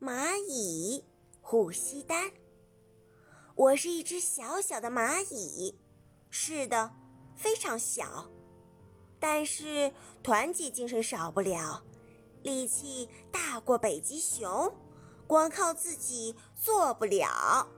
蚂蚁呼吸丹，我是一只小小的蚂蚁，是的，非常小，但是团结精神少不了，力气大过北极熊，光靠自己做不了。